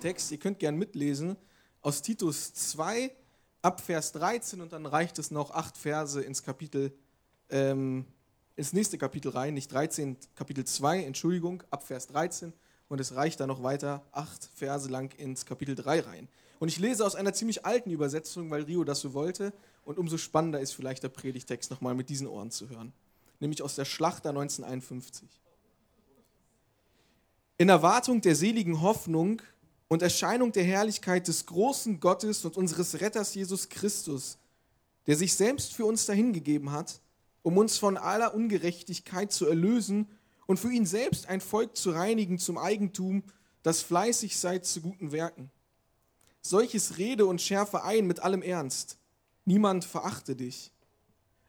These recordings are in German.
Predigtext, ihr könnt gern mitlesen, aus Titus 2 ab Vers 13 und dann reicht es noch acht Verse ins Kapitel, ähm, ins nächste Kapitel rein, nicht 13, Kapitel 2, Entschuldigung, ab Vers 13 und es reicht dann noch weiter acht Verse lang ins Kapitel 3 rein. Und ich lese aus einer ziemlich alten Übersetzung, weil Rio das so wollte und umso spannender ist vielleicht der Predigtext nochmal mit diesen Ohren zu hören, nämlich aus der Schlachter 1951. In Erwartung der seligen Hoffnung und Erscheinung der Herrlichkeit des großen Gottes und unseres Retters Jesus Christus, der sich selbst für uns dahingegeben hat, um uns von aller Ungerechtigkeit zu erlösen und für ihn selbst ein Volk zu reinigen zum Eigentum, das fleißig sei zu guten Werken. Solches rede und schärfe ein mit allem Ernst. Niemand verachte dich.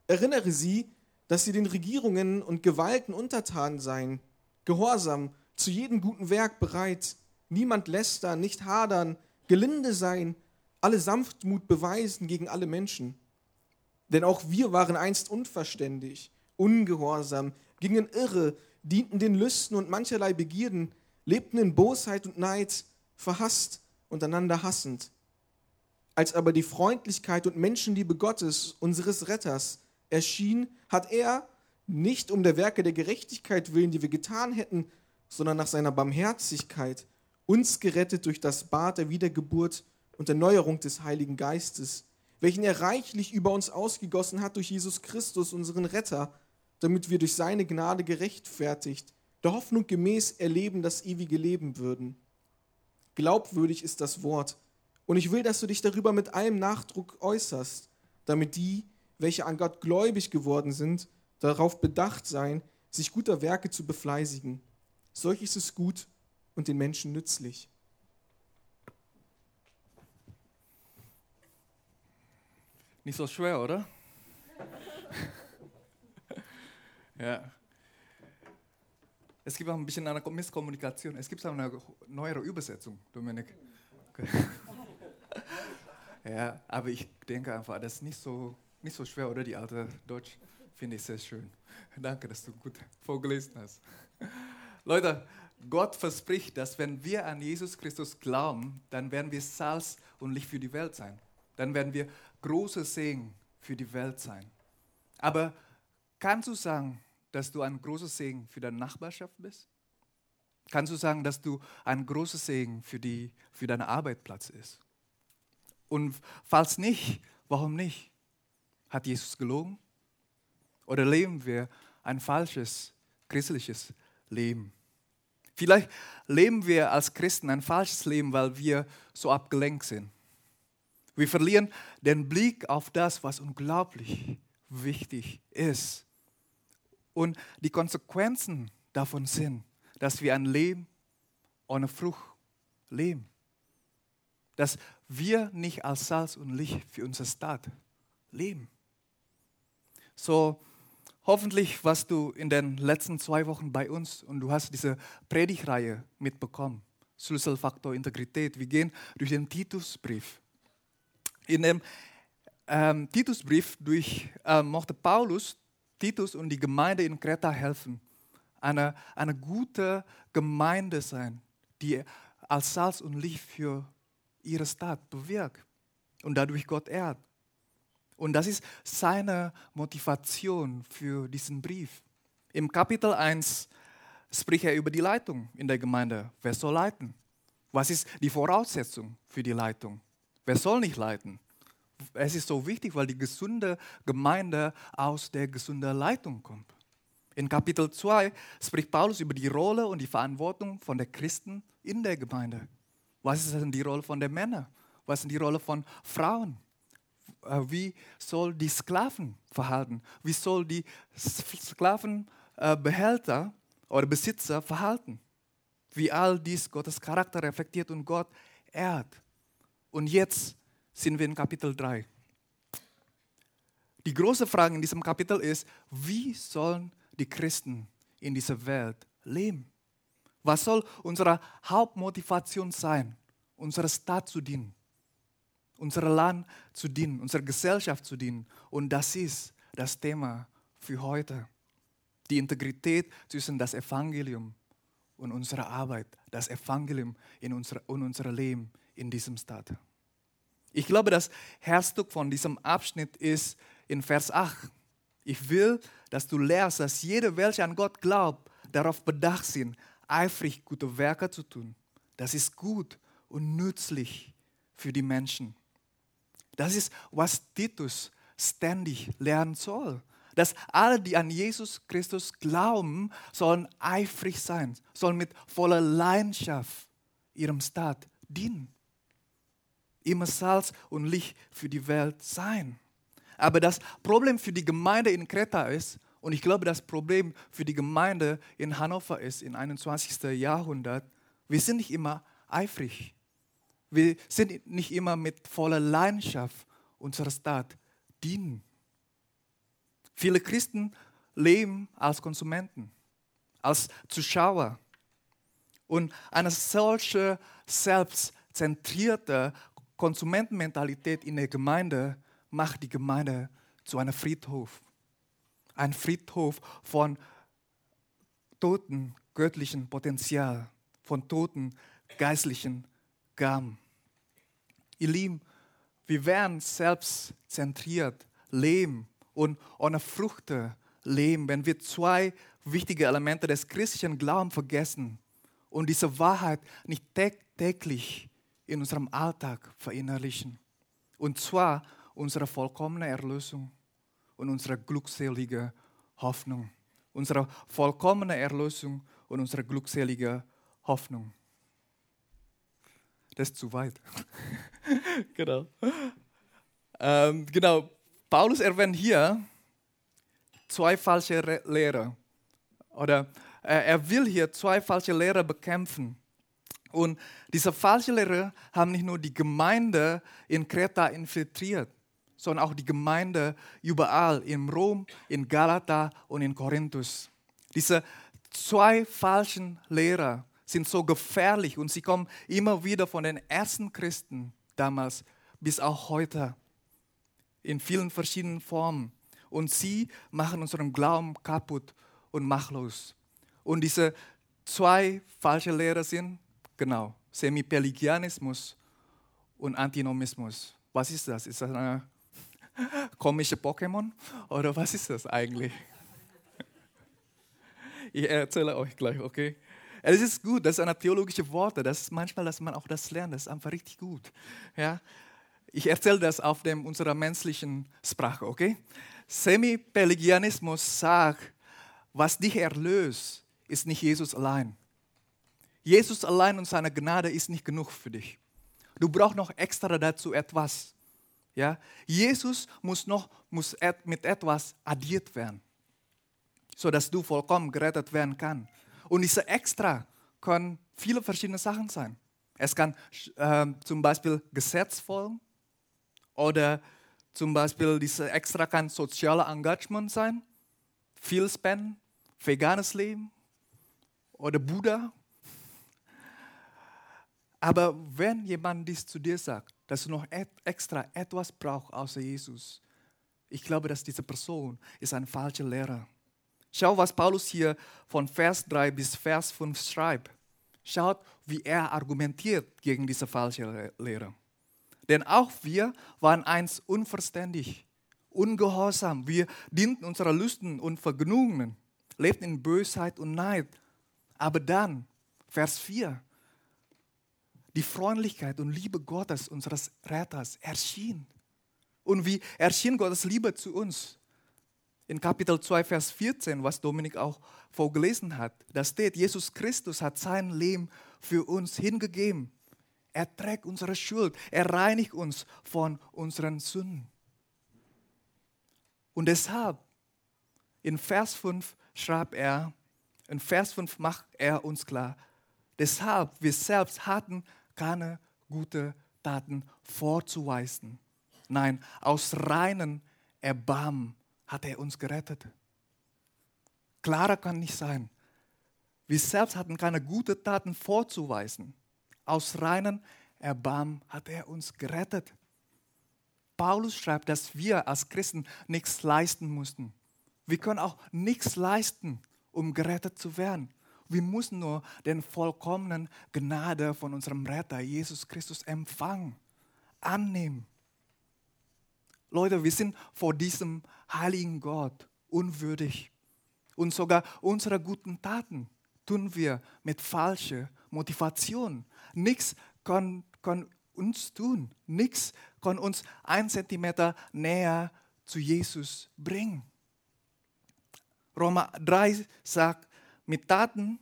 Erinnere sie, dass sie den Regierungen und Gewalten untertan seien, gehorsam, zu jedem guten Werk bereit, niemand lästern, nicht hadern, gelinde sein, alle Sanftmut beweisen gegen alle Menschen. Denn auch wir waren einst unverständig, ungehorsam, gingen irre, dienten den Lüsten und mancherlei Begierden, lebten in Bosheit und Neid, verhasst und einander hassend. Als aber die Freundlichkeit und Menschenliebe Gottes, unseres Retters, erschien, hat er, nicht um der Werke der Gerechtigkeit willen, die wir getan hätten, sondern nach seiner Barmherzigkeit, uns gerettet durch das Bad der Wiedergeburt und Erneuerung des Heiligen Geistes, welchen er reichlich über uns ausgegossen hat durch Jesus Christus, unseren Retter, damit wir durch seine Gnade gerechtfertigt, der Hoffnung gemäß erleben das ewige Leben würden. Glaubwürdig ist das Wort, und ich will, dass du dich darüber mit allem Nachdruck äußerst, damit die, welche an Gott gläubig geworden sind, darauf bedacht seien, sich guter Werke zu befleißigen. Solch ist es gut und den Menschen nützlich. Nicht so schwer, oder? ja. Es gibt auch ein bisschen eine Misskommunikation. Es gibt auch eine neuere Übersetzung, Dominik. Ja, aber ich denke einfach, das ist nicht so, nicht so schwer, oder? Die alte Deutsch finde ich sehr schön. Danke, dass du gut vorgelesen hast. Leute, Gott verspricht, dass wenn wir an Jesus Christus glauben, dann werden wir Salz und Licht für die Welt sein. Dann werden wir große Segen für die Welt sein. Aber kannst du sagen, dass du ein großer Segen für deine Nachbarschaft bist? Kannst du sagen, dass du ein großer Segen für, die, für deinen Arbeitsplatz ist? Und falls nicht, warum nicht? Hat Jesus gelogen? Oder leben wir ein falsches christliches Leben? Vielleicht leben wir als Christen ein falsches Leben, weil wir so abgelenkt sind. Wir verlieren den Blick auf das, was unglaublich wichtig ist. Und die Konsequenzen davon sind, dass wir ein Leben ohne Frucht leben. Dass wir nicht als Salz und Licht für unser Staat leben. So, Hoffentlich warst du in den letzten zwei Wochen bei uns und du hast diese Predigreihe mitbekommen. Schlüsselfaktor Integrität. Wir gehen durch den Titusbrief. In dem ähm, Titusbrief durch, ähm, mochte Paulus Titus und die Gemeinde in Kreta helfen, eine, eine gute Gemeinde sein, die als Salz und Licht für ihre Stadt bewirkt und dadurch Gott ehrt. Und das ist seine Motivation für diesen Brief. Im Kapitel 1 spricht er über die Leitung in der Gemeinde. Wer soll leiten? Was ist die Voraussetzung für die Leitung? Wer soll nicht leiten? Es ist so wichtig, weil die gesunde Gemeinde aus der gesunden Leitung kommt. In Kapitel 2 spricht Paulus über die Rolle und die Verantwortung von der Christen in der Gemeinde. Was ist denn die Rolle von den Männern? Was ist die Rolle von Frauen? Äh, wie soll die Sklaven verhalten? Wie soll die Sklaven äh, oder Besitzer verhalten. Wie all dies Gottes Charakter reflektiert und Gott ehrt. Und jetzt sind wir in Kapitel 3. Die große Frage in diesem Kapitel ist, wie sollen die Christen in dieser Welt leben? Was soll unsere Hauptmotivation sein, unserer Stadt zu dienen, unserem Land zu dienen, unserer Gesellschaft zu dienen? Und das ist das Thema für heute. Die Integrität zwischen das Evangelium und unserer Arbeit, das Evangelium in unser, in unser Leben in diesem Stadt. Ich glaube, das Herzstück von diesem Abschnitt ist in Vers 8. Ich will, dass du lernst, dass jeder, welcher an Gott glaubt, darauf bedacht sind, eifrig gute Werke zu tun. Das ist gut und nützlich für die Menschen. Das ist, was Titus ständig lernen soll. Dass alle, die an Jesus Christus glauben, sollen eifrig sein, sollen mit voller Leidenschaft ihrem Staat dienen. Immer Salz und Licht für die Welt sein. Aber das Problem für die Gemeinde in Kreta ist, und ich glaube, das Problem für die Gemeinde in Hannover ist im 21. Jahrhundert, wir sind nicht immer eifrig. Wir sind nicht immer mit voller Leidenschaft unserer Stadt dienen. Viele Christen leben als Konsumenten, als Zuschauer. Und eine solche selbstzentrierte Konsumentenmentalität in der Gemeinde macht die Gemeinde zu einem Friedhof. Ein Friedhof von toten göttlichen Potenzial, von toten geistlichen Gaben. Ihr Lieben, wir werden selbstzentriert leben und ohne Früchte leben, wenn wir zwei wichtige Elemente des christlichen Glaubens vergessen und diese Wahrheit nicht täglich in unserem Alltag verinnerlichen. Und zwar unsere vollkommene Erlösung und unsere glückselige Hoffnung. Unsere vollkommene Erlösung und unsere glückselige Hoffnung. Das ist zu weit. genau. Ähm, genau. Paulus erwähnt hier zwei falsche Lehrer. Oder äh, er will hier zwei falsche Lehrer bekämpfen. Und diese falschen Lehrer haben nicht nur die Gemeinde in Kreta infiltriert, sondern auch die Gemeinde überall, in Rom, in Galata und in Korinthus. Diese zwei falschen Lehrer sind so gefährlich und sie kommen immer wieder von den ersten Christen damals bis auch heute in vielen verschiedenen Formen. Und sie machen unseren Glauben kaputt und machtlos. Und diese zwei falsche Lehrer sind, genau, Semipelagianismus und Antinomismus. Was ist das? Ist das eine komische Pokémon? Oder was ist das eigentlich? Ich erzähle euch gleich, okay? Es ist gut, das ist eine theologische Worte. Das ist manchmal, dass man auch das lernt. Das ist einfach richtig gut. Ja? Ich erzähle das auf dem, unserer menschlichen Sprache, okay? Semi-Pelagianismus sagt, was dich erlöst, ist nicht Jesus allein. Jesus allein und seine Gnade ist nicht genug für dich. Du brauchst noch extra dazu etwas. Ja? Jesus muss noch muss mit etwas addiert werden, sodass du vollkommen gerettet werden kannst. Und diese Extra können viele verschiedene Sachen sein. Es kann äh, zum Beispiel Gesetz folgen oder zum Beispiel diese Extra kann soziale Engagement sein, viel spenden, veganes Leben oder Buddha. Aber wenn jemand dies zu dir sagt, dass du noch et extra etwas brauchst außer Jesus. Ich glaube, dass diese Person ist ein falscher Lehrer. Schau, was Paulus hier von Vers 3 bis Vers 5 schreibt. Schaut, wie er argumentiert gegen diese falsche Lehre. Denn auch wir waren einst unverständig, ungehorsam. Wir dienten unserer Lüsten und Vergnügungen, lebten in Bösheit und Neid. Aber dann, Vers 4, die Freundlichkeit und Liebe Gottes, unseres Retters, erschien. Und wie erschien Gottes Liebe zu uns? In Kapitel 2, Vers 14, was Dominik auch vorgelesen hat, da steht, Jesus Christus hat sein Leben für uns hingegeben. Er trägt unsere Schuld, er reinigt uns von unseren Sünden. Und deshalb In Vers 5 schreibt er, in Vers 5 macht er uns klar, deshalb wir selbst hatten keine gute Taten vorzuweisen. Nein, aus reinen Erbarmen hat er uns gerettet. Klarer kann nicht sein. Wir selbst hatten keine guten Taten vorzuweisen. Aus reinen Erbarmen hat er uns gerettet. Paulus schreibt, dass wir als Christen nichts leisten mussten. Wir können auch nichts leisten, um gerettet zu werden. Wir müssen nur den vollkommenen Gnade von unserem Retter Jesus Christus empfangen, annehmen. Leute, wir sind vor diesem heiligen Gott unwürdig. Und sogar unsere guten Taten tun wir mit falscher Motivation. Nichts kann, kann uns tun. Nichts kann uns ein Zentimeter näher zu Jesus bringen. Römer 3 sagt, mit Taten,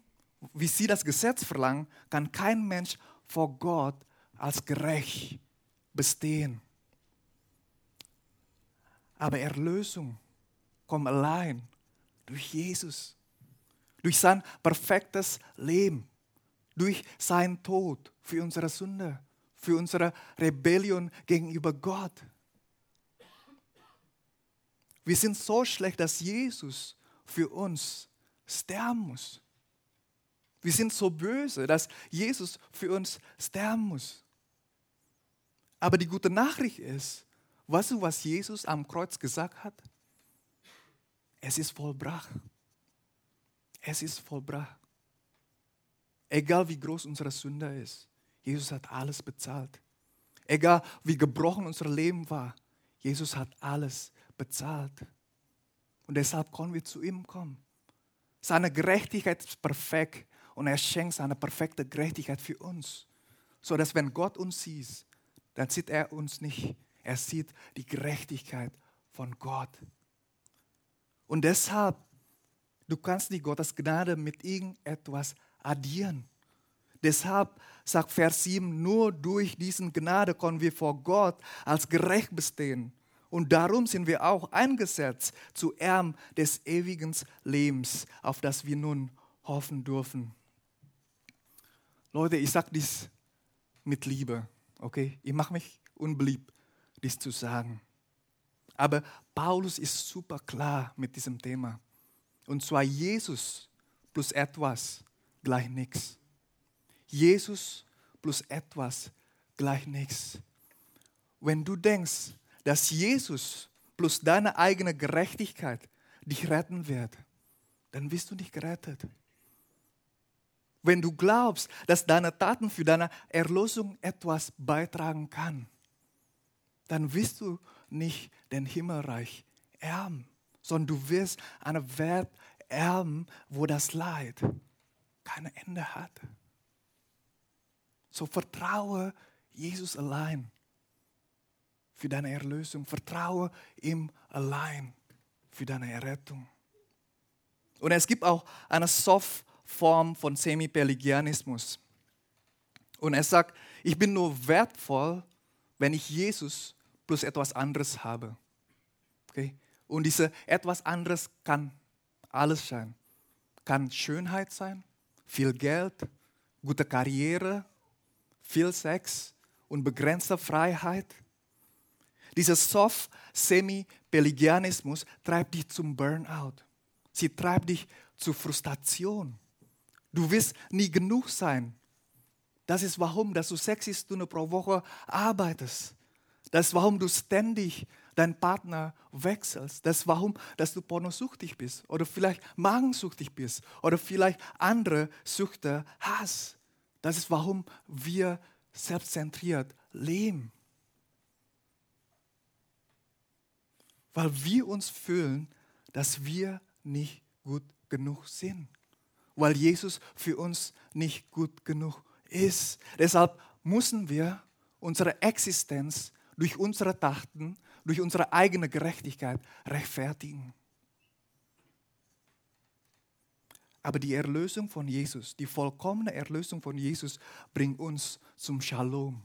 wie sie das Gesetz verlangen, kann kein Mensch vor Gott als gerecht bestehen. Aber Erlösung kommt allein durch Jesus, durch sein perfektes Leben, durch seinen Tod für unsere Sünde, für unsere Rebellion gegenüber Gott. Wir sind so schlecht, dass Jesus für uns sterben muss. Wir sind so böse, dass Jesus für uns sterben muss. Aber die gute Nachricht ist, weißt du, was Jesus am Kreuz gesagt hat? Es ist vollbracht. Es ist vollbracht. Egal wie groß unsere Sünde ist, Jesus hat alles bezahlt. Egal wie gebrochen unser Leben war, Jesus hat alles bezahlt. Und deshalb können wir zu ihm kommen. Seine Gerechtigkeit ist perfekt und er schenkt seine perfekte Gerechtigkeit für uns. So dass wenn Gott uns sieht, dann sieht er uns nicht. Er sieht die Gerechtigkeit von Gott. Und deshalb, du kannst nicht Gottes Gnade mit irgendetwas addieren. Deshalb sagt Vers 7, nur durch diesen Gnade können wir vor Gott als gerecht bestehen. Und darum sind wir auch eingesetzt zu Erben des ewigen Lebens, auf das wir nun hoffen dürfen. Leute, ich sage dies mit Liebe, okay? Ich mache mich unbeliebt, dies zu sagen. Aber Paulus ist super klar mit diesem Thema. Und zwar Jesus plus etwas gleich nichts. Jesus plus etwas gleich nichts. Wenn du denkst, dass Jesus plus deine eigene Gerechtigkeit dich retten wird, dann bist du nicht gerettet. Wenn du glaubst, dass deine Taten für deine Erlösung etwas beitragen kann, dann wirst du nicht den Himmelreich erben, sondern du wirst eine Welt erben, wo das Leid kein Ende hat. So vertraue Jesus allein für deine Erlösung. Vertraue ihm allein für deine Errettung. Und es gibt auch eine Soft-Form von Semi-Pelagianismus. Und er sagt, ich bin nur wertvoll, wenn ich Jesus plus etwas anderes habe. Okay? Und diese etwas anderes kann alles sein. Kann Schönheit sein, viel Geld, gute Karriere, viel Sex und begrenzte Freiheit dieser soft Semi-Pelagianismus treibt dich zum Burnout. Sie treibt dich zur Frustration. Du wirst nie genug sein. Das ist warum, dass du sechs Stunden pro Woche arbeitest. Das ist warum du ständig deinen Partner wechselst. Das ist warum, dass du pornosüchtig bist oder vielleicht magensüchtig bist oder vielleicht andere Süchte hast. Das ist warum wir selbstzentriert leben. weil wir uns fühlen, dass wir nicht gut genug sind, weil Jesus für uns nicht gut genug ist. Deshalb müssen wir unsere Existenz durch unsere Taten, durch unsere eigene Gerechtigkeit rechtfertigen. Aber die Erlösung von Jesus, die vollkommene Erlösung von Jesus bringt uns zum Shalom,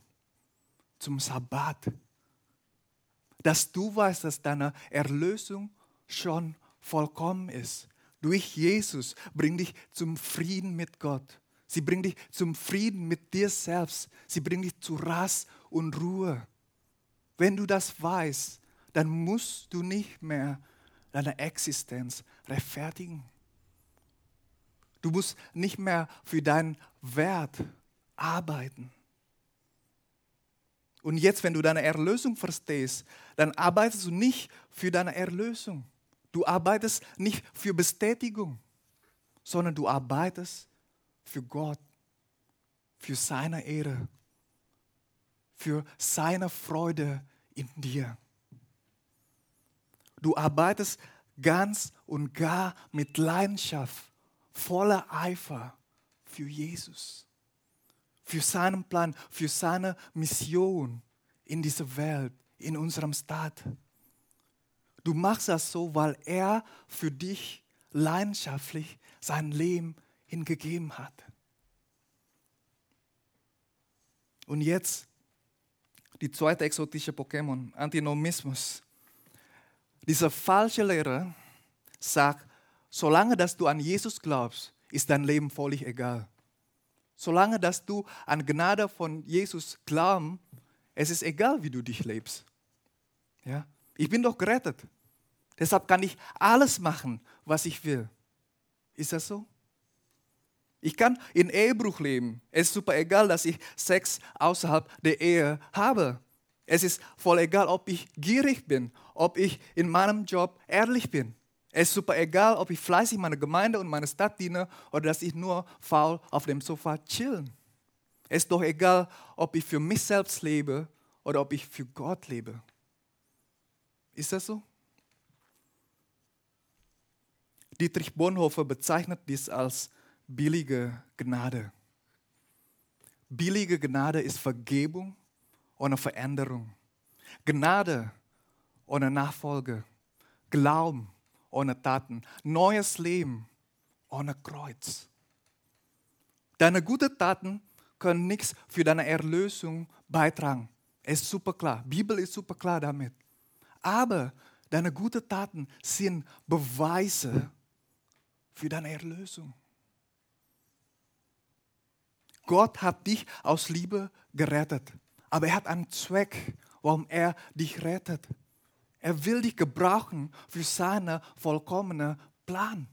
zum Sabbat, dass du weißt, dass deine Erlösung schon vollkommen ist. Durch Jesus bringt dich zum Frieden mit Gott. Sie bringt dich zum Frieden mit dir selbst. Sie bringt dich zu Rast und Ruhe. Wenn du das weißt, dann musst du nicht mehr deine Existenz rechtfertigen. Du musst nicht mehr für deinen Wert arbeiten. Und jetzt, wenn du deine Erlösung verstehst, dann arbeitest du nicht für deine Erlösung. Du arbeitest nicht für Bestätigung, sondern du arbeitest für Gott, für seine Ehre, für seine Freude in dir. Du arbeitest ganz und gar mit Leidenschaft, voller Eifer für Jesus für seinen Plan, für seine Mission in dieser Welt, in unserem Staat. Du machst das so, weil er für dich leidenschaftlich sein Leben hingegeben hat. Und jetzt die zweite exotische Pokémon, Antinomismus. Dieser falsche Lehrer sagt, solange dass du an Jesus glaubst, ist dein Leben völlig egal. Solange dass du an Gnade von Jesus glaubst, es ist egal, wie du dich lebst. Ja? Ich bin doch gerettet. Deshalb kann ich alles machen, was ich will. Ist das so? Ich kann in Ehebruch leben. Es ist super egal, dass ich Sex außerhalb der Ehe habe. Es ist voll egal, ob ich gierig bin, ob ich in meinem Job ehrlich bin. Es ist super egal, ob ich fleißig meiner Gemeinde und meiner Stadt diene oder dass ich nur faul auf dem Sofa chillen. Es ist doch egal, ob ich für mich selbst lebe oder ob ich für Gott lebe. Ist das so? Dietrich Bonhoeffer bezeichnet dies als billige Gnade. Billige Gnade ist Vergebung ohne Veränderung. Gnade ohne Nachfolge. Glauben ohne Taten. Neues Leben ohne Kreuz. Deine guten Taten können nichts für deine Erlösung beitragen. Es ist super klar. Bibel ist super klar damit. Aber deine guten Taten sind Beweise für deine Erlösung. Gott hat dich aus Liebe gerettet. Aber er hat einen Zweck, warum er dich rettet. Er will dich gebrauchen für seinen vollkommenen Plan.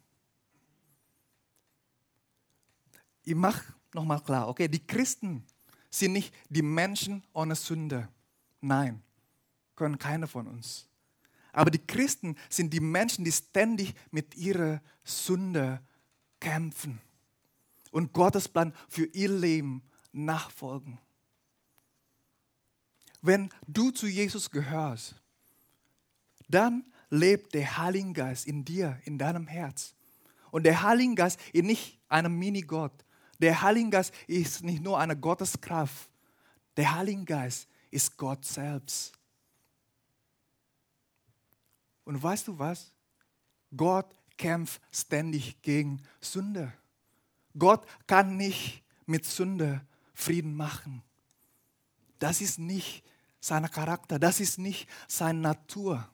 Ich mache nochmal klar, okay, die Christen sind nicht die Menschen ohne Sünde. Nein, können keine von uns. Aber die Christen sind die Menschen, die ständig mit ihrer Sünde kämpfen und Gottes Plan für ihr Leben nachfolgen. Wenn du zu Jesus gehörst, dann lebt der Heilige Geist in dir, in deinem Herz. Und der Heilige Geist ist nicht ein Minigott. Der Heilige Geist ist nicht nur eine Gotteskraft. Der Heilige Geist ist Gott selbst. Und weißt du was? Gott kämpft ständig gegen Sünde. Gott kann nicht mit Sünde Frieden machen. Das ist nicht sein Charakter, das ist nicht seine Natur.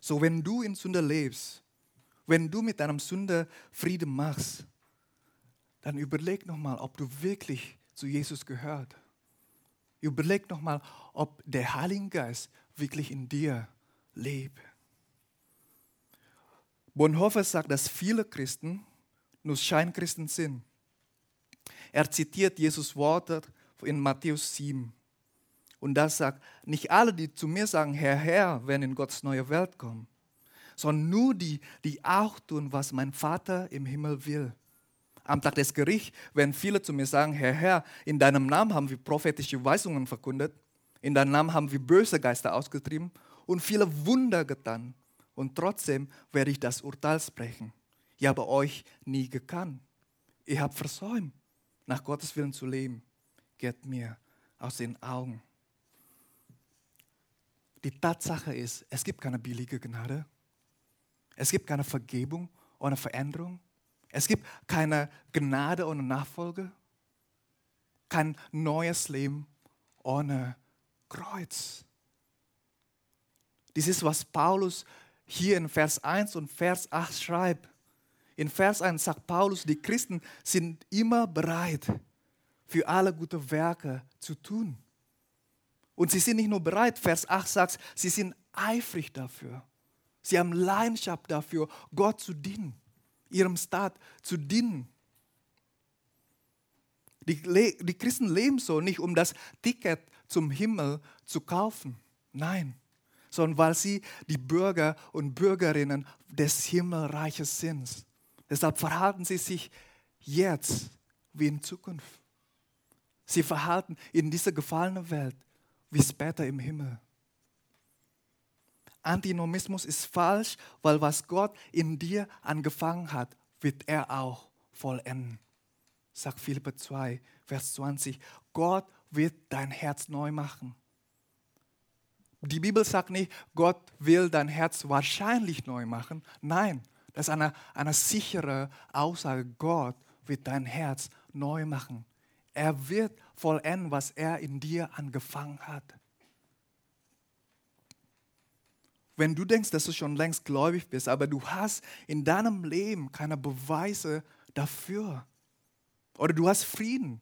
So, wenn du in Sünde lebst, wenn du mit deinem Sünde Frieden machst, dann überleg nochmal, ob du wirklich zu Jesus gehört. Überleg nochmal, ob der Heilige Geist wirklich in dir lebt. Bonhoeffer sagt, dass viele Christen nur Scheinchristen sind. Er zitiert Jesus Worte in Matthäus 7. Und das sagt, nicht alle, die zu mir sagen, Herr, Herr, werden in Gottes neue Welt kommen, sondern nur die, die auch tun, was mein Vater im Himmel will. Am Tag des Gerichts werden viele zu mir sagen, Herr, Herr, in deinem Namen haben wir prophetische Weisungen verkündet, in deinem Namen haben wir böse Geister ausgetrieben und viele Wunder getan. Und trotzdem werde ich das Urteil sprechen. Ich habe euch nie gekannt. Ihr habt versäumt, nach Gottes Willen zu leben. Geht mir aus den Augen. Die Tatsache ist, es gibt keine billige Gnade. Es gibt keine Vergebung ohne Veränderung. Es gibt keine Gnade ohne Nachfolge. Kein neues Leben ohne Kreuz. Dies ist, was Paulus hier in Vers 1 und Vers 8 schreibt. In Vers 1 sagt Paulus, die Christen sind immer bereit, für alle gute Werke zu tun. Und sie sind nicht nur bereit, Vers 8 sagt, sie sind eifrig dafür. Sie haben Leidenschaft dafür, Gott zu dienen, ihrem Staat zu dienen. Die, die Christen leben so nicht, um das Ticket zum Himmel zu kaufen. Nein, sondern weil sie die Bürger und Bürgerinnen des Himmelreiches sind. Deshalb verhalten sie sich jetzt wie in Zukunft. Sie verhalten in dieser gefallenen Welt wie später im Himmel. Antinomismus ist falsch, weil was Gott in dir angefangen hat, wird er auch vollenden. Sagt Philipper 2, Vers 20. Gott wird dein Herz neu machen. Die Bibel sagt nicht, Gott will dein Herz wahrscheinlich neu machen. Nein, das ist eine, eine sichere Aussage. Gott wird dein Herz neu machen. Er wird vollenden, was er in dir angefangen hat. Wenn du denkst, dass du schon längst gläubig bist, aber du hast in deinem Leben keine Beweise dafür, oder du hast Frieden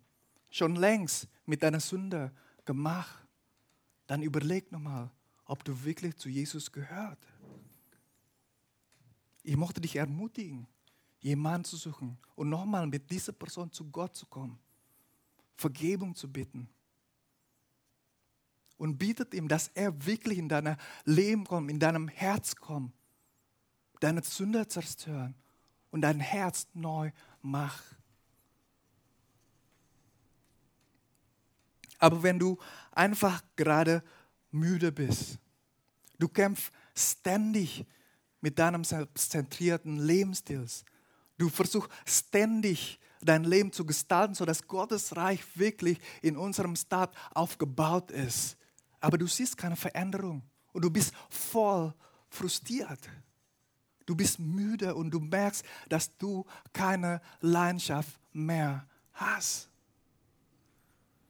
schon längst mit deiner Sünde gemacht, dann überleg nochmal, ob du wirklich zu Jesus gehört. Ich möchte dich ermutigen, jemanden zu suchen und nochmal mit dieser Person zu Gott zu kommen, Vergebung zu bitten. Und bietet ihm, dass er wirklich in dein Leben kommt, in deinem Herz kommt, deine Sünde zerstören und dein Herz neu macht. Aber wenn du einfach gerade müde bist, du kämpfst ständig mit deinem selbstzentrierten Lebensstil, du versuchst ständig dein Leben zu gestalten, sodass Gottes Reich wirklich in unserem Staat aufgebaut ist. Aber du siehst keine Veränderung und du bist voll frustriert. Du bist müde und du merkst, dass du keine Leidenschaft mehr hast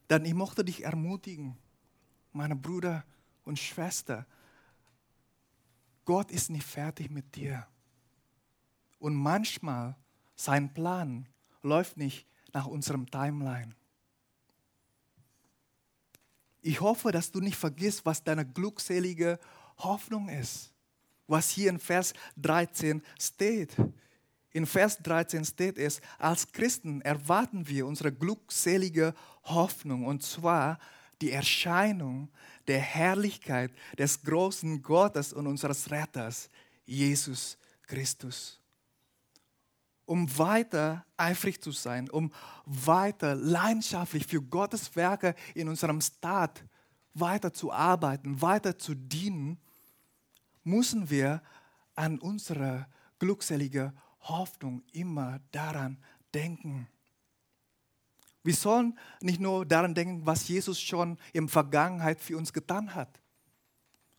dann ich möchte dich ermutigen, meine Brüder und Schwester. Gott ist nicht fertig mit dir. Und manchmal sein Plan läuft nicht nach unserem Timeline. Ich hoffe, dass du nicht vergisst, was deine glückselige Hoffnung ist, was hier in Vers 13 steht. In Vers 13 steht es, als Christen erwarten wir unsere glückselige Hoffnung, und zwar die Erscheinung der Herrlichkeit des großen Gottes und unseres Retters, Jesus Christus. Um weiter eifrig zu sein, um weiter leidenschaftlich für Gottes Werke in unserem Staat weiter zu arbeiten, weiter zu dienen, müssen wir an unsere glückselige Hoffnung immer daran denken. Wir sollen nicht nur daran denken, was Jesus schon in der Vergangenheit für uns getan hat,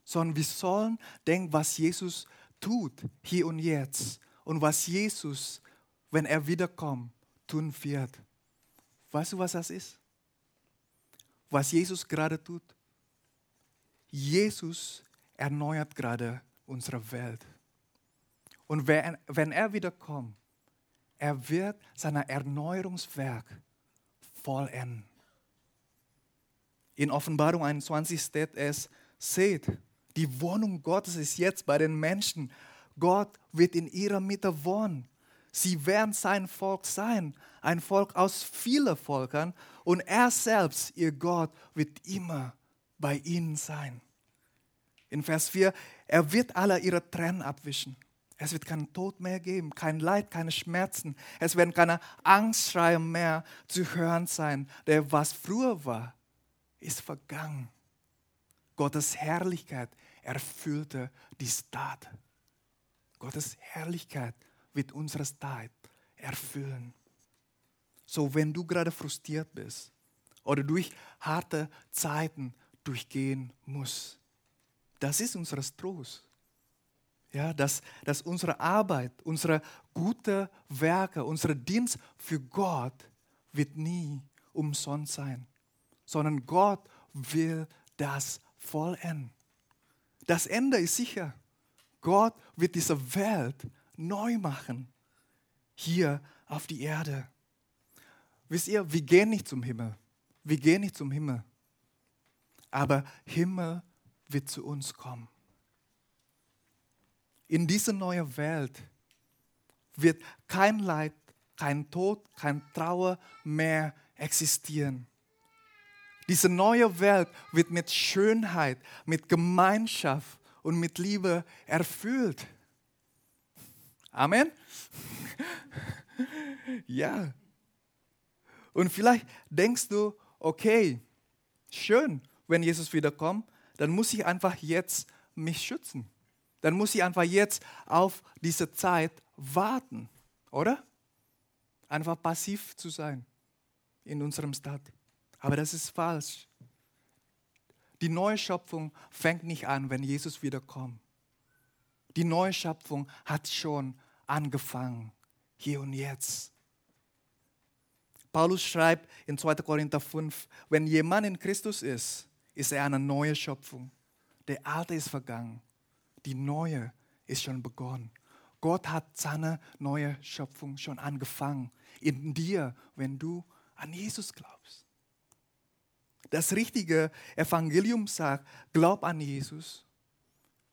sondern wir sollen denken, was Jesus tut hier und jetzt und was Jesus, wenn er wiederkommt, tun wird. Weißt du, was das ist? Was Jesus gerade tut? Jesus erneuert gerade unsere Welt. Und wenn er wiederkommt, er wird sein Erneuerungswerk vollenden. In Offenbarung 21 steht es, seht, die Wohnung Gottes ist jetzt bei den Menschen. Gott wird in ihrer Mitte wohnen. Sie werden sein Volk sein, ein Volk aus vielen Völkern. Und er selbst, ihr Gott, wird immer bei ihnen sein. In Vers 4, er wird alle ihre Tränen abwischen. Es wird keinen Tod mehr geben, kein Leid, keine Schmerzen. Es werden keine Angstschreie mehr zu hören sein. Der was früher war, ist vergangen. Gottes Herrlichkeit erfüllte die Stadt. Gottes Herrlichkeit wird unsere Stadt erfüllen. So, wenn du gerade frustriert bist oder durch harte Zeiten durchgehen musst, das ist unser Trost. Ja, dass, dass unsere Arbeit, unsere guten Werke, unser Dienst für Gott wird nie umsonst sein, sondern Gott will das vollenden. Das Ende ist sicher. Gott wird diese Welt neu machen. Hier auf die Erde. Wisst ihr, wir gehen nicht zum Himmel. Wir gehen nicht zum Himmel. Aber Himmel wird zu uns kommen. In dieser neuen Welt wird kein Leid, kein Tod, kein Trauer mehr existieren. Diese neue Welt wird mit Schönheit, mit Gemeinschaft und mit Liebe erfüllt. Amen. ja. Und vielleicht denkst du, okay, schön, wenn Jesus wiederkommt, dann muss ich einfach jetzt mich schützen. Dann muss ich einfach jetzt auf diese Zeit warten, oder? Einfach passiv zu sein in unserem Stadt. Aber das ist falsch. Die neue Schöpfung fängt nicht an, wenn Jesus wiederkommt. Die neue Schöpfung hat schon angefangen, hier und jetzt. Paulus schreibt in 2. Korinther 5, wenn jemand in Christus ist, ist er eine neue Schöpfung. Der alte ist vergangen, die neue ist schon begonnen. Gott hat seine neue Schöpfung schon angefangen. In dir, wenn du an Jesus glaubst. Das richtige Evangelium sagt, glaub an Jesus,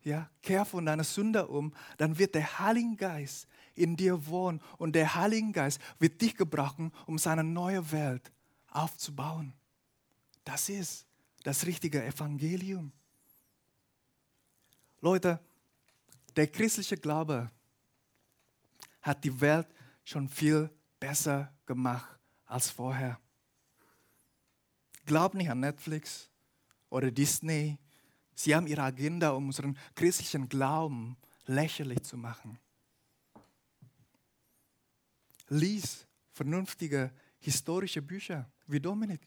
ja, kehr von deiner Sünde um, dann wird der Heilige Geist in dir wohnen und der Heilige Geist wird dich gebrauchen, um seine neue Welt aufzubauen. Das ist das richtige Evangelium. Leute, der christliche Glaube hat die Welt schon viel besser gemacht als vorher. Glaub nicht an Netflix oder Disney. Sie haben ihre Agenda, um unseren christlichen Glauben lächerlich zu machen. Lies vernünftige historische Bücher wie Dominik.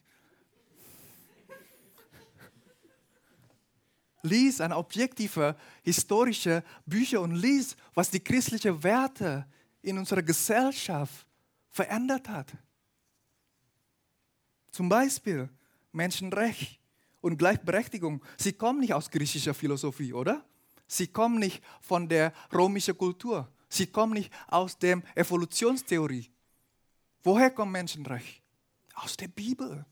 Lies eine objektive historische Bücher und lies, was die christlichen Werte in unserer Gesellschaft verändert hat. Zum Beispiel Menschenrecht und Gleichberechtigung. Sie kommen nicht aus griechischer Philosophie, oder? Sie kommen nicht von der römischen Kultur. Sie kommen nicht aus der Evolutionstheorie. Woher kommt Menschenrecht? Aus der Bibel.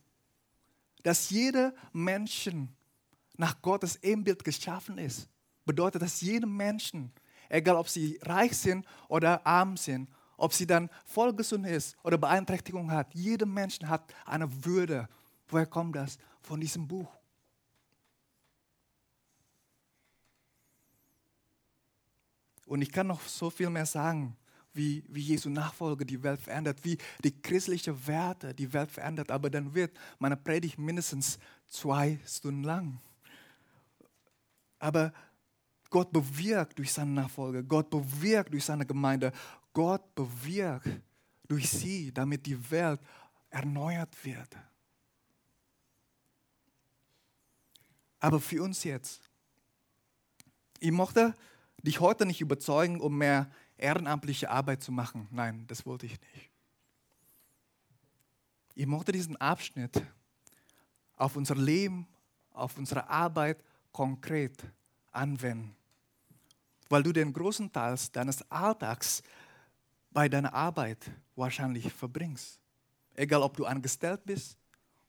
Dass jeder Menschen nach Gottes Ebenbild geschaffen ist, bedeutet, dass jedem Menschen, egal ob sie reich sind oder arm sind, ob sie dann voll gesund ist oder Beeinträchtigung hat, jeder Mensch hat eine Würde. Woher kommt das? Von diesem Buch. Und ich kann noch so viel mehr sagen, wie, wie Jesu Nachfolge die Welt verändert, wie die christlichen Werte die Welt verändert. Aber dann wird meine Predigt mindestens zwei Stunden lang. Aber Gott bewirkt durch seine Nachfolge, Gott bewirkt durch seine Gemeinde, Gott bewirkt durch sie, damit die Welt erneuert wird. Aber für uns jetzt, ich mochte dich heute nicht überzeugen, um mehr ehrenamtliche Arbeit zu machen. Nein, das wollte ich nicht. Ich mochte diesen Abschnitt auf unser Leben, auf unsere Arbeit konkret anwenden, weil du den großen Teil deines Alltags bei deiner Arbeit wahrscheinlich verbringst. Egal, ob du angestellt bist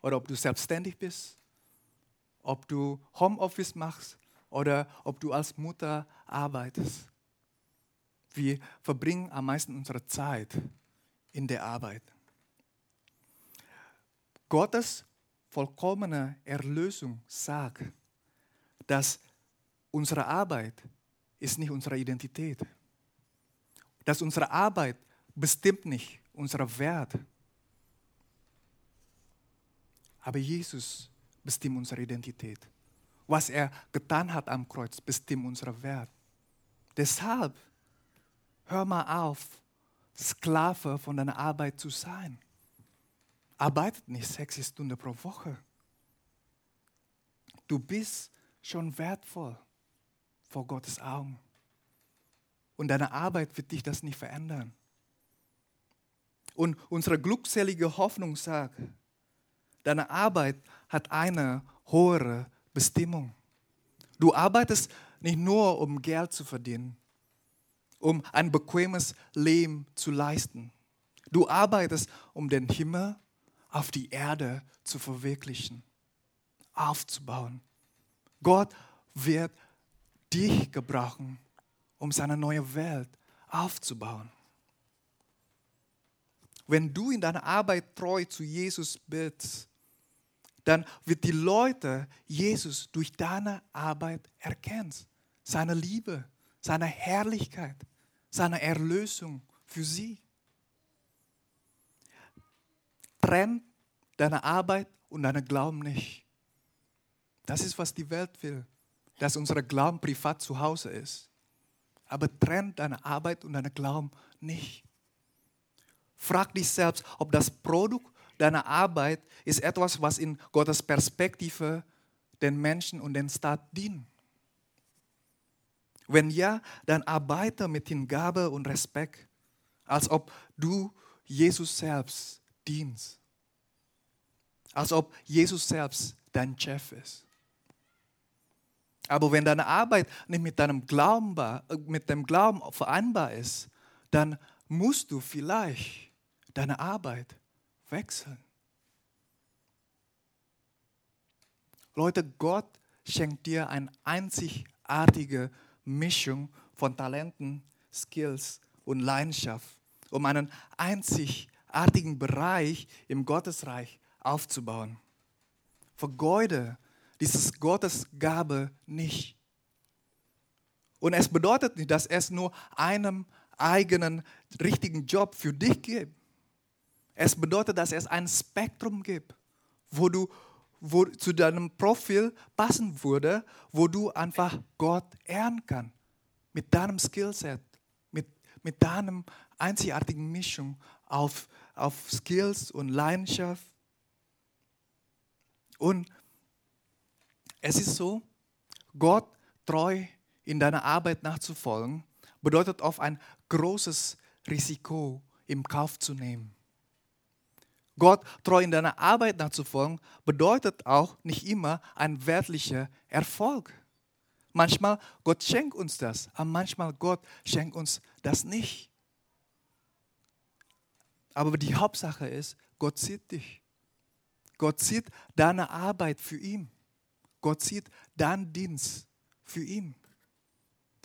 oder ob du selbstständig bist, ob du Homeoffice machst oder ob du als Mutter arbeitest. Wir verbringen am meisten unsere Zeit in der Arbeit. Gottes vollkommene Erlösung sagt, dass unsere Arbeit ist nicht unsere Identität. Dass unsere Arbeit bestimmt nicht unseren Wert. Aber Jesus bestimmt unsere Identität. Was er getan hat am Kreuz, bestimmt unseren Wert. Deshalb hör mal auf, Sklave von deiner Arbeit zu sein. Arbeitet nicht sechs Stunden pro Woche. Du bist schon wertvoll vor Gottes Augen. Und deine Arbeit wird dich das nicht verändern. Und unsere glückselige Hoffnung sagt, deine Arbeit hat eine höhere Bestimmung. Du arbeitest nicht nur um Geld zu verdienen, um ein bequemes Leben zu leisten. Du arbeitest, um den Himmel auf die Erde zu verwirklichen, aufzubauen. Gott wird dich gebrauchen, um seine neue Welt aufzubauen. Wenn du in deiner Arbeit treu zu Jesus bist, dann wird die Leute Jesus durch deine Arbeit erkennen. Seine Liebe, seine Herrlichkeit, seine Erlösung für sie. Trenn deine Arbeit und deinen Glauben nicht. Das ist, was die Welt will, dass unser Glauben privat zu Hause ist. Aber trenn deine Arbeit und deinen Glauben nicht. Frag dich selbst, ob das Produkt deiner Arbeit ist etwas, was in Gottes Perspektive den Menschen und den Staat dient. Wenn ja, dann arbeite mit Hingabe und Respekt, als ob du Jesus selbst dienst. Als ob Jesus selbst dein Chef ist. Aber wenn deine Arbeit nicht mit deinem Glauben, mit dem Glauben vereinbar ist, dann musst du vielleicht deine Arbeit wechseln. Leute, Gott schenkt dir eine einzigartige Mischung von Talenten, Skills und Leidenschaft, um einen einzigartigen Bereich im Gottesreich aufzubauen. Vergeude dieses Gottesgabe nicht. Und es bedeutet nicht, dass es nur einen eigenen richtigen Job für dich gibt. Es bedeutet, dass es ein Spektrum gibt, wo du wo zu deinem Profil passen würde, wo du einfach Gott ehren kannst. Mit deinem Skillset, mit, mit deinem einzigartigen Mischung auf, auf Skills und Leidenschaft. Und es ist so, Gott treu in deiner Arbeit nachzufolgen, bedeutet oft ein großes Risiko im Kauf zu nehmen. Gott treu in deiner Arbeit nachzufolgen, bedeutet auch nicht immer ein wertlicher Erfolg. Manchmal Gott schenkt uns das, aber manchmal Gott schenkt uns das nicht. Aber die Hauptsache ist, Gott sieht dich. Gott sieht deine Arbeit für ihn. Gott sieht deinen Dienst für ihn.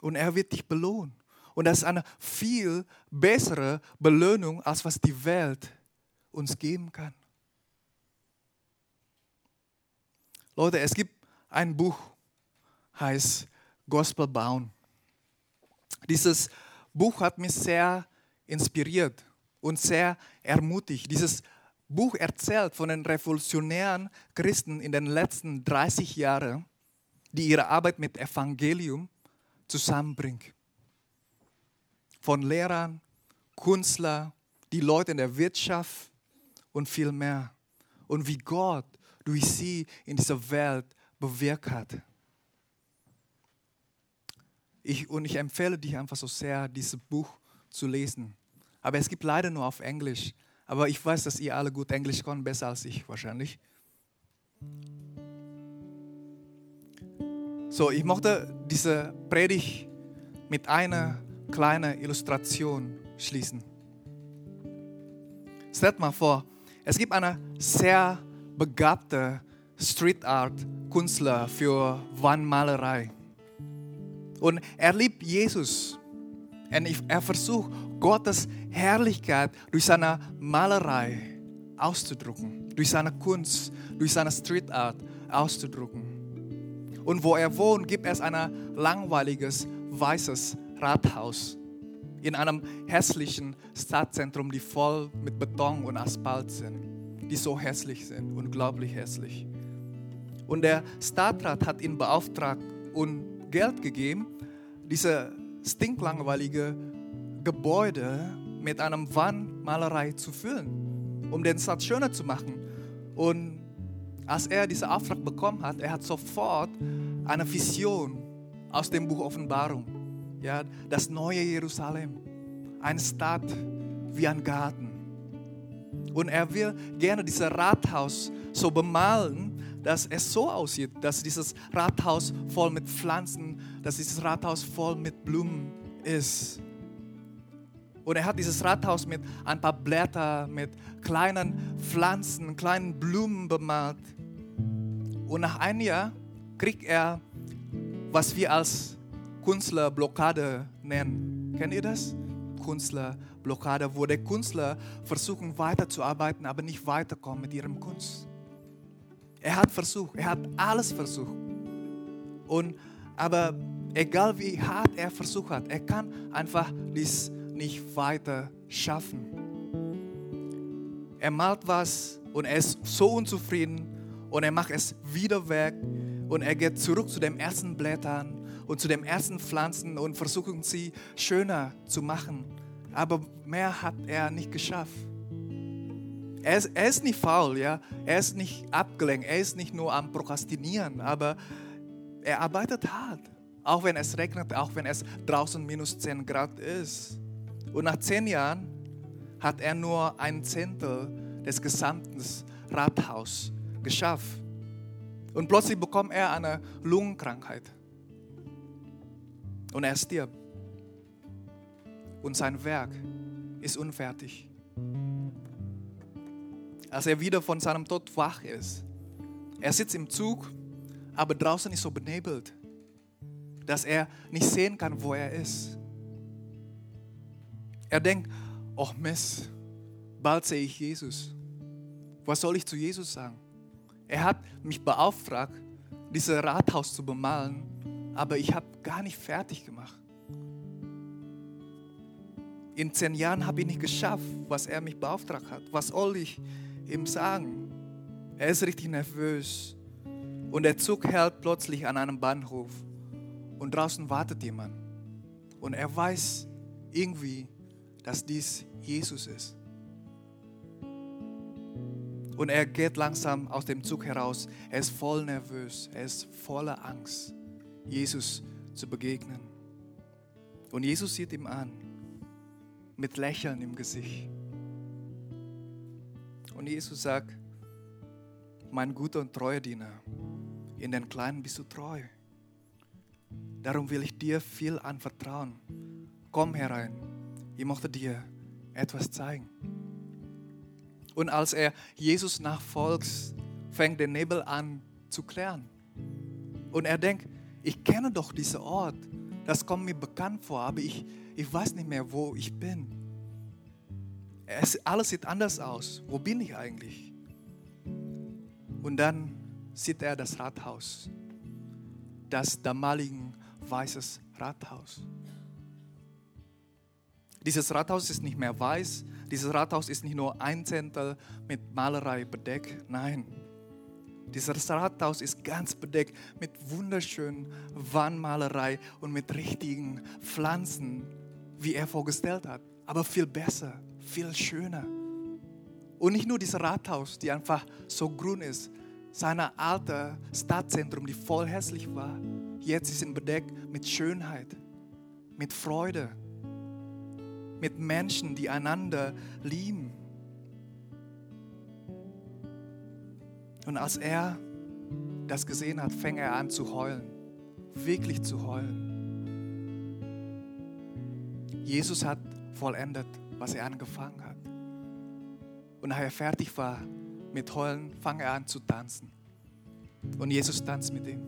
Und er wird dich belohnen. Und das ist eine viel bessere Belohnung, als was die Welt uns geben kann. Leute, es gibt ein Buch, heißt Gospel bauen. Dieses Buch hat mich sehr inspiriert und sehr ermutigt. Dieses Buch erzählt von den revolutionären Christen in den letzten 30 Jahren, die ihre Arbeit mit Evangelium zusammenbringen. Von Lehrern, Künstlern, die Leute in der Wirtschaft, und viel mehr. Und wie Gott durch sie in dieser Welt bewirkt hat. Ich, und ich empfehle dich einfach so sehr, dieses Buch zu lesen. Aber es gibt leider nur auf Englisch. Aber ich weiß, dass ihr alle gut Englisch könnt, besser als ich wahrscheinlich. So, ich möchte diese Predigt mit einer kleinen Illustration schließen. Stellt mal vor, es gibt eine sehr begabte Street Art Künstler für Wandmalerei. Und er liebt Jesus. Und er versucht, Gottes Herrlichkeit durch seine Malerei auszudrücken, durch seine Kunst, durch seine Street Art auszudrücken. Und wo er wohnt, gibt es ein langweiliges weißes Rathaus in einem hässlichen Stadtzentrum, die voll mit Beton und Asphalt sind, die so hässlich sind, unglaublich hässlich. Und der Stadtrat hat ihn beauftragt und Geld gegeben, diese stinklangweilige Gebäude mit einem Wandmalerei zu füllen, um den Stadt schöner zu machen. Und als er diesen Auftrag bekommen hat, er hat sofort eine Vision aus dem Buch Offenbarung ja, das neue Jerusalem. Eine Stadt wie ein Garten. Und er will gerne dieses Rathaus so bemalen, dass es so aussieht, dass dieses Rathaus voll mit Pflanzen dass dieses Rathaus voll mit Blumen ist. Und er hat dieses Rathaus mit ein paar Blättern, mit kleinen Pflanzen, kleinen Blumen bemalt. Und nach einem Jahr kriegt er, was wir als Künstlerblockade nennen. Kennt ihr das? Künstlerblockade, wo der Künstler versuchen weiterzuarbeiten, aber nicht weiterkommen mit ihrem Kunst. Er hat versucht, er hat alles versucht. Und, aber egal wie hart er versucht hat, er kann einfach dies nicht weiter schaffen. Er malt was und er ist so unzufrieden und er macht es wieder weg und er geht zurück zu den ersten Blättern und zu den ersten Pflanzen und versucht sie schöner zu machen. Aber mehr hat er nicht geschafft. Er ist, er ist nicht faul, ja. Er ist nicht abgelenkt. Er ist nicht nur am Prokrastinieren, aber er arbeitet hart. Auch wenn es regnet, auch wenn es draußen minus 10 Grad ist. Und nach zehn Jahren hat er nur ein Zehntel des gesamten Rathaus geschafft. Und plötzlich bekommt er eine Lungenkrankheit. Und er stirbt. Und sein Werk ist unfertig. Als er wieder von seinem Tod wach ist, er sitzt im Zug, aber draußen ist so benebelt, dass er nicht sehen kann, wo er ist. Er denkt, oh Mist, bald sehe ich Jesus. Was soll ich zu Jesus sagen? Er hat mich beauftragt, dieses Rathaus zu bemalen, aber ich habe gar nicht fertig gemacht. In zehn Jahren habe ich nicht geschafft, was er mich beauftragt hat. Was soll ich ihm sagen? Er ist richtig nervös. Und der Zug hält plötzlich an einem Bahnhof. Und draußen wartet jemand. Und er weiß irgendwie, dass dies Jesus ist. Und er geht langsam aus dem Zug heraus. Er ist voll nervös. Er ist voller Angst, Jesus zu begegnen. Und Jesus sieht ihm an mit Lächeln im Gesicht. Und Jesus sagt, mein guter und treuer Diener, in den Kleinen bist du treu. Darum will ich dir viel anvertrauen. Komm herein, ich möchte dir etwas zeigen. Und als er Jesus nachfolgt, fängt der Nebel an zu klären. Und er denkt, ich kenne doch diesen Ort, das kommt mir bekannt vor, aber ich, ich weiß nicht mehr, wo ich bin. Es, alles sieht anders aus. Wo bin ich eigentlich? Und dann sieht er das Rathaus, das damaligen weißes Rathaus. Dieses Rathaus ist nicht mehr weiß, dieses Rathaus ist nicht nur ein Zehntel mit Malerei bedeckt, nein. Dieses Rathaus ist ganz bedeckt mit wunderschönen Wandmalerei und mit richtigen Pflanzen, wie er vorgestellt hat. Aber viel besser, viel schöner. Und nicht nur dieses Rathaus, die einfach so grün ist, sein altes Stadtzentrum, die voll hässlich war. Jetzt ist es bedeckt mit Schönheit, mit Freude, mit Menschen, die einander lieben. Und als er das gesehen hat, fing er an zu heulen, wirklich zu heulen. Jesus hat vollendet, was er angefangen hat. Und nachdem er fertig war mit Heulen, fang er an zu tanzen. Und Jesus tanzt mit ihm.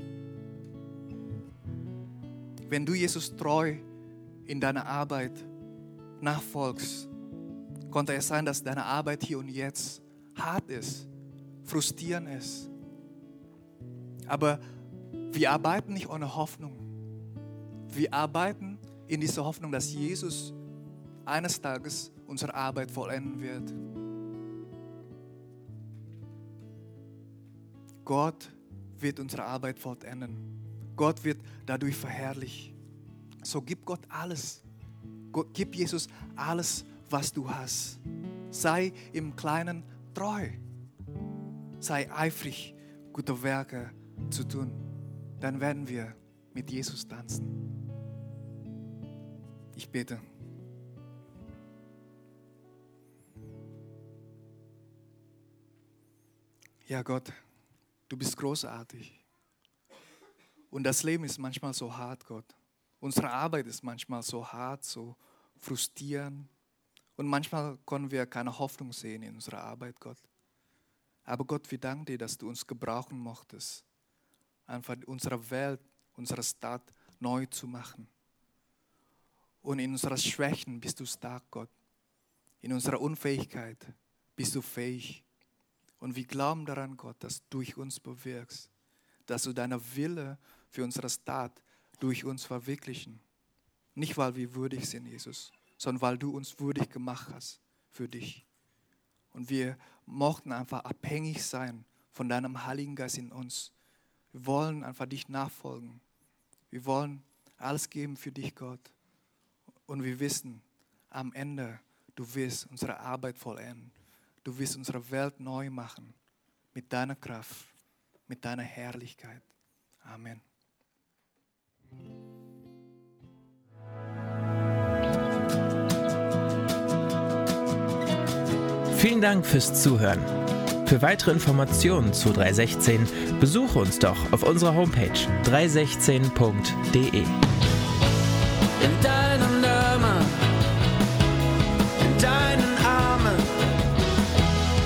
Wenn du Jesus treu in deiner Arbeit nachfolgst, konnte es sein, dass deine Arbeit hier und jetzt hart ist, frustrierend ist. Aber wir arbeiten nicht ohne Hoffnung. Wir arbeiten in dieser Hoffnung, dass Jesus eines Tages unsere Arbeit vollenden wird. Gott wird unsere Arbeit vollenden. Gott wird dadurch verherrlicht. So gib Gott alles. Gib Jesus alles, was du hast. Sei im Kleinen treu. Sei eifrig, gute Werke zu tun. Dann werden wir mit Jesus tanzen. Ich bete. Ja, Gott, du bist großartig. Und das Leben ist manchmal so hart, Gott. Unsere Arbeit ist manchmal so hart, so frustrierend. Und manchmal können wir keine Hoffnung sehen in unserer Arbeit, Gott. Aber Gott, wir danken dir, dass du uns gebrauchen mochtest, einfach unsere Welt, unsere Stadt neu zu machen. Und in unseren Schwächen bist du stark, Gott. In unserer Unfähigkeit bist du fähig. Und wir glauben daran, Gott, dass du durch uns bewirkst, dass du deine Wille für unsere Stadt durch uns verwirklichen. Nicht, weil wir würdig sind, Jesus, sondern weil du uns würdig gemacht hast für dich. Und wir mochten einfach abhängig sein von deinem Heiligen Geist in uns. Wir wollen einfach dich nachfolgen. Wir wollen alles geben für dich, Gott. Und wir wissen, am Ende, du wirst unsere Arbeit vollenden. Du wirst unsere Welt neu machen mit deiner Kraft, mit deiner Herrlichkeit. Amen. Vielen Dank fürs Zuhören. Für weitere Informationen zu 316 besuche uns doch auf unserer Homepage 316.de. in deinem Namen, in deinen Armen.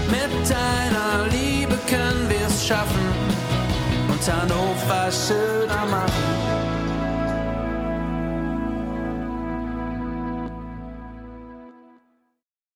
Mit deiner Liebe können wir es schaffen und Hannover schöner machen.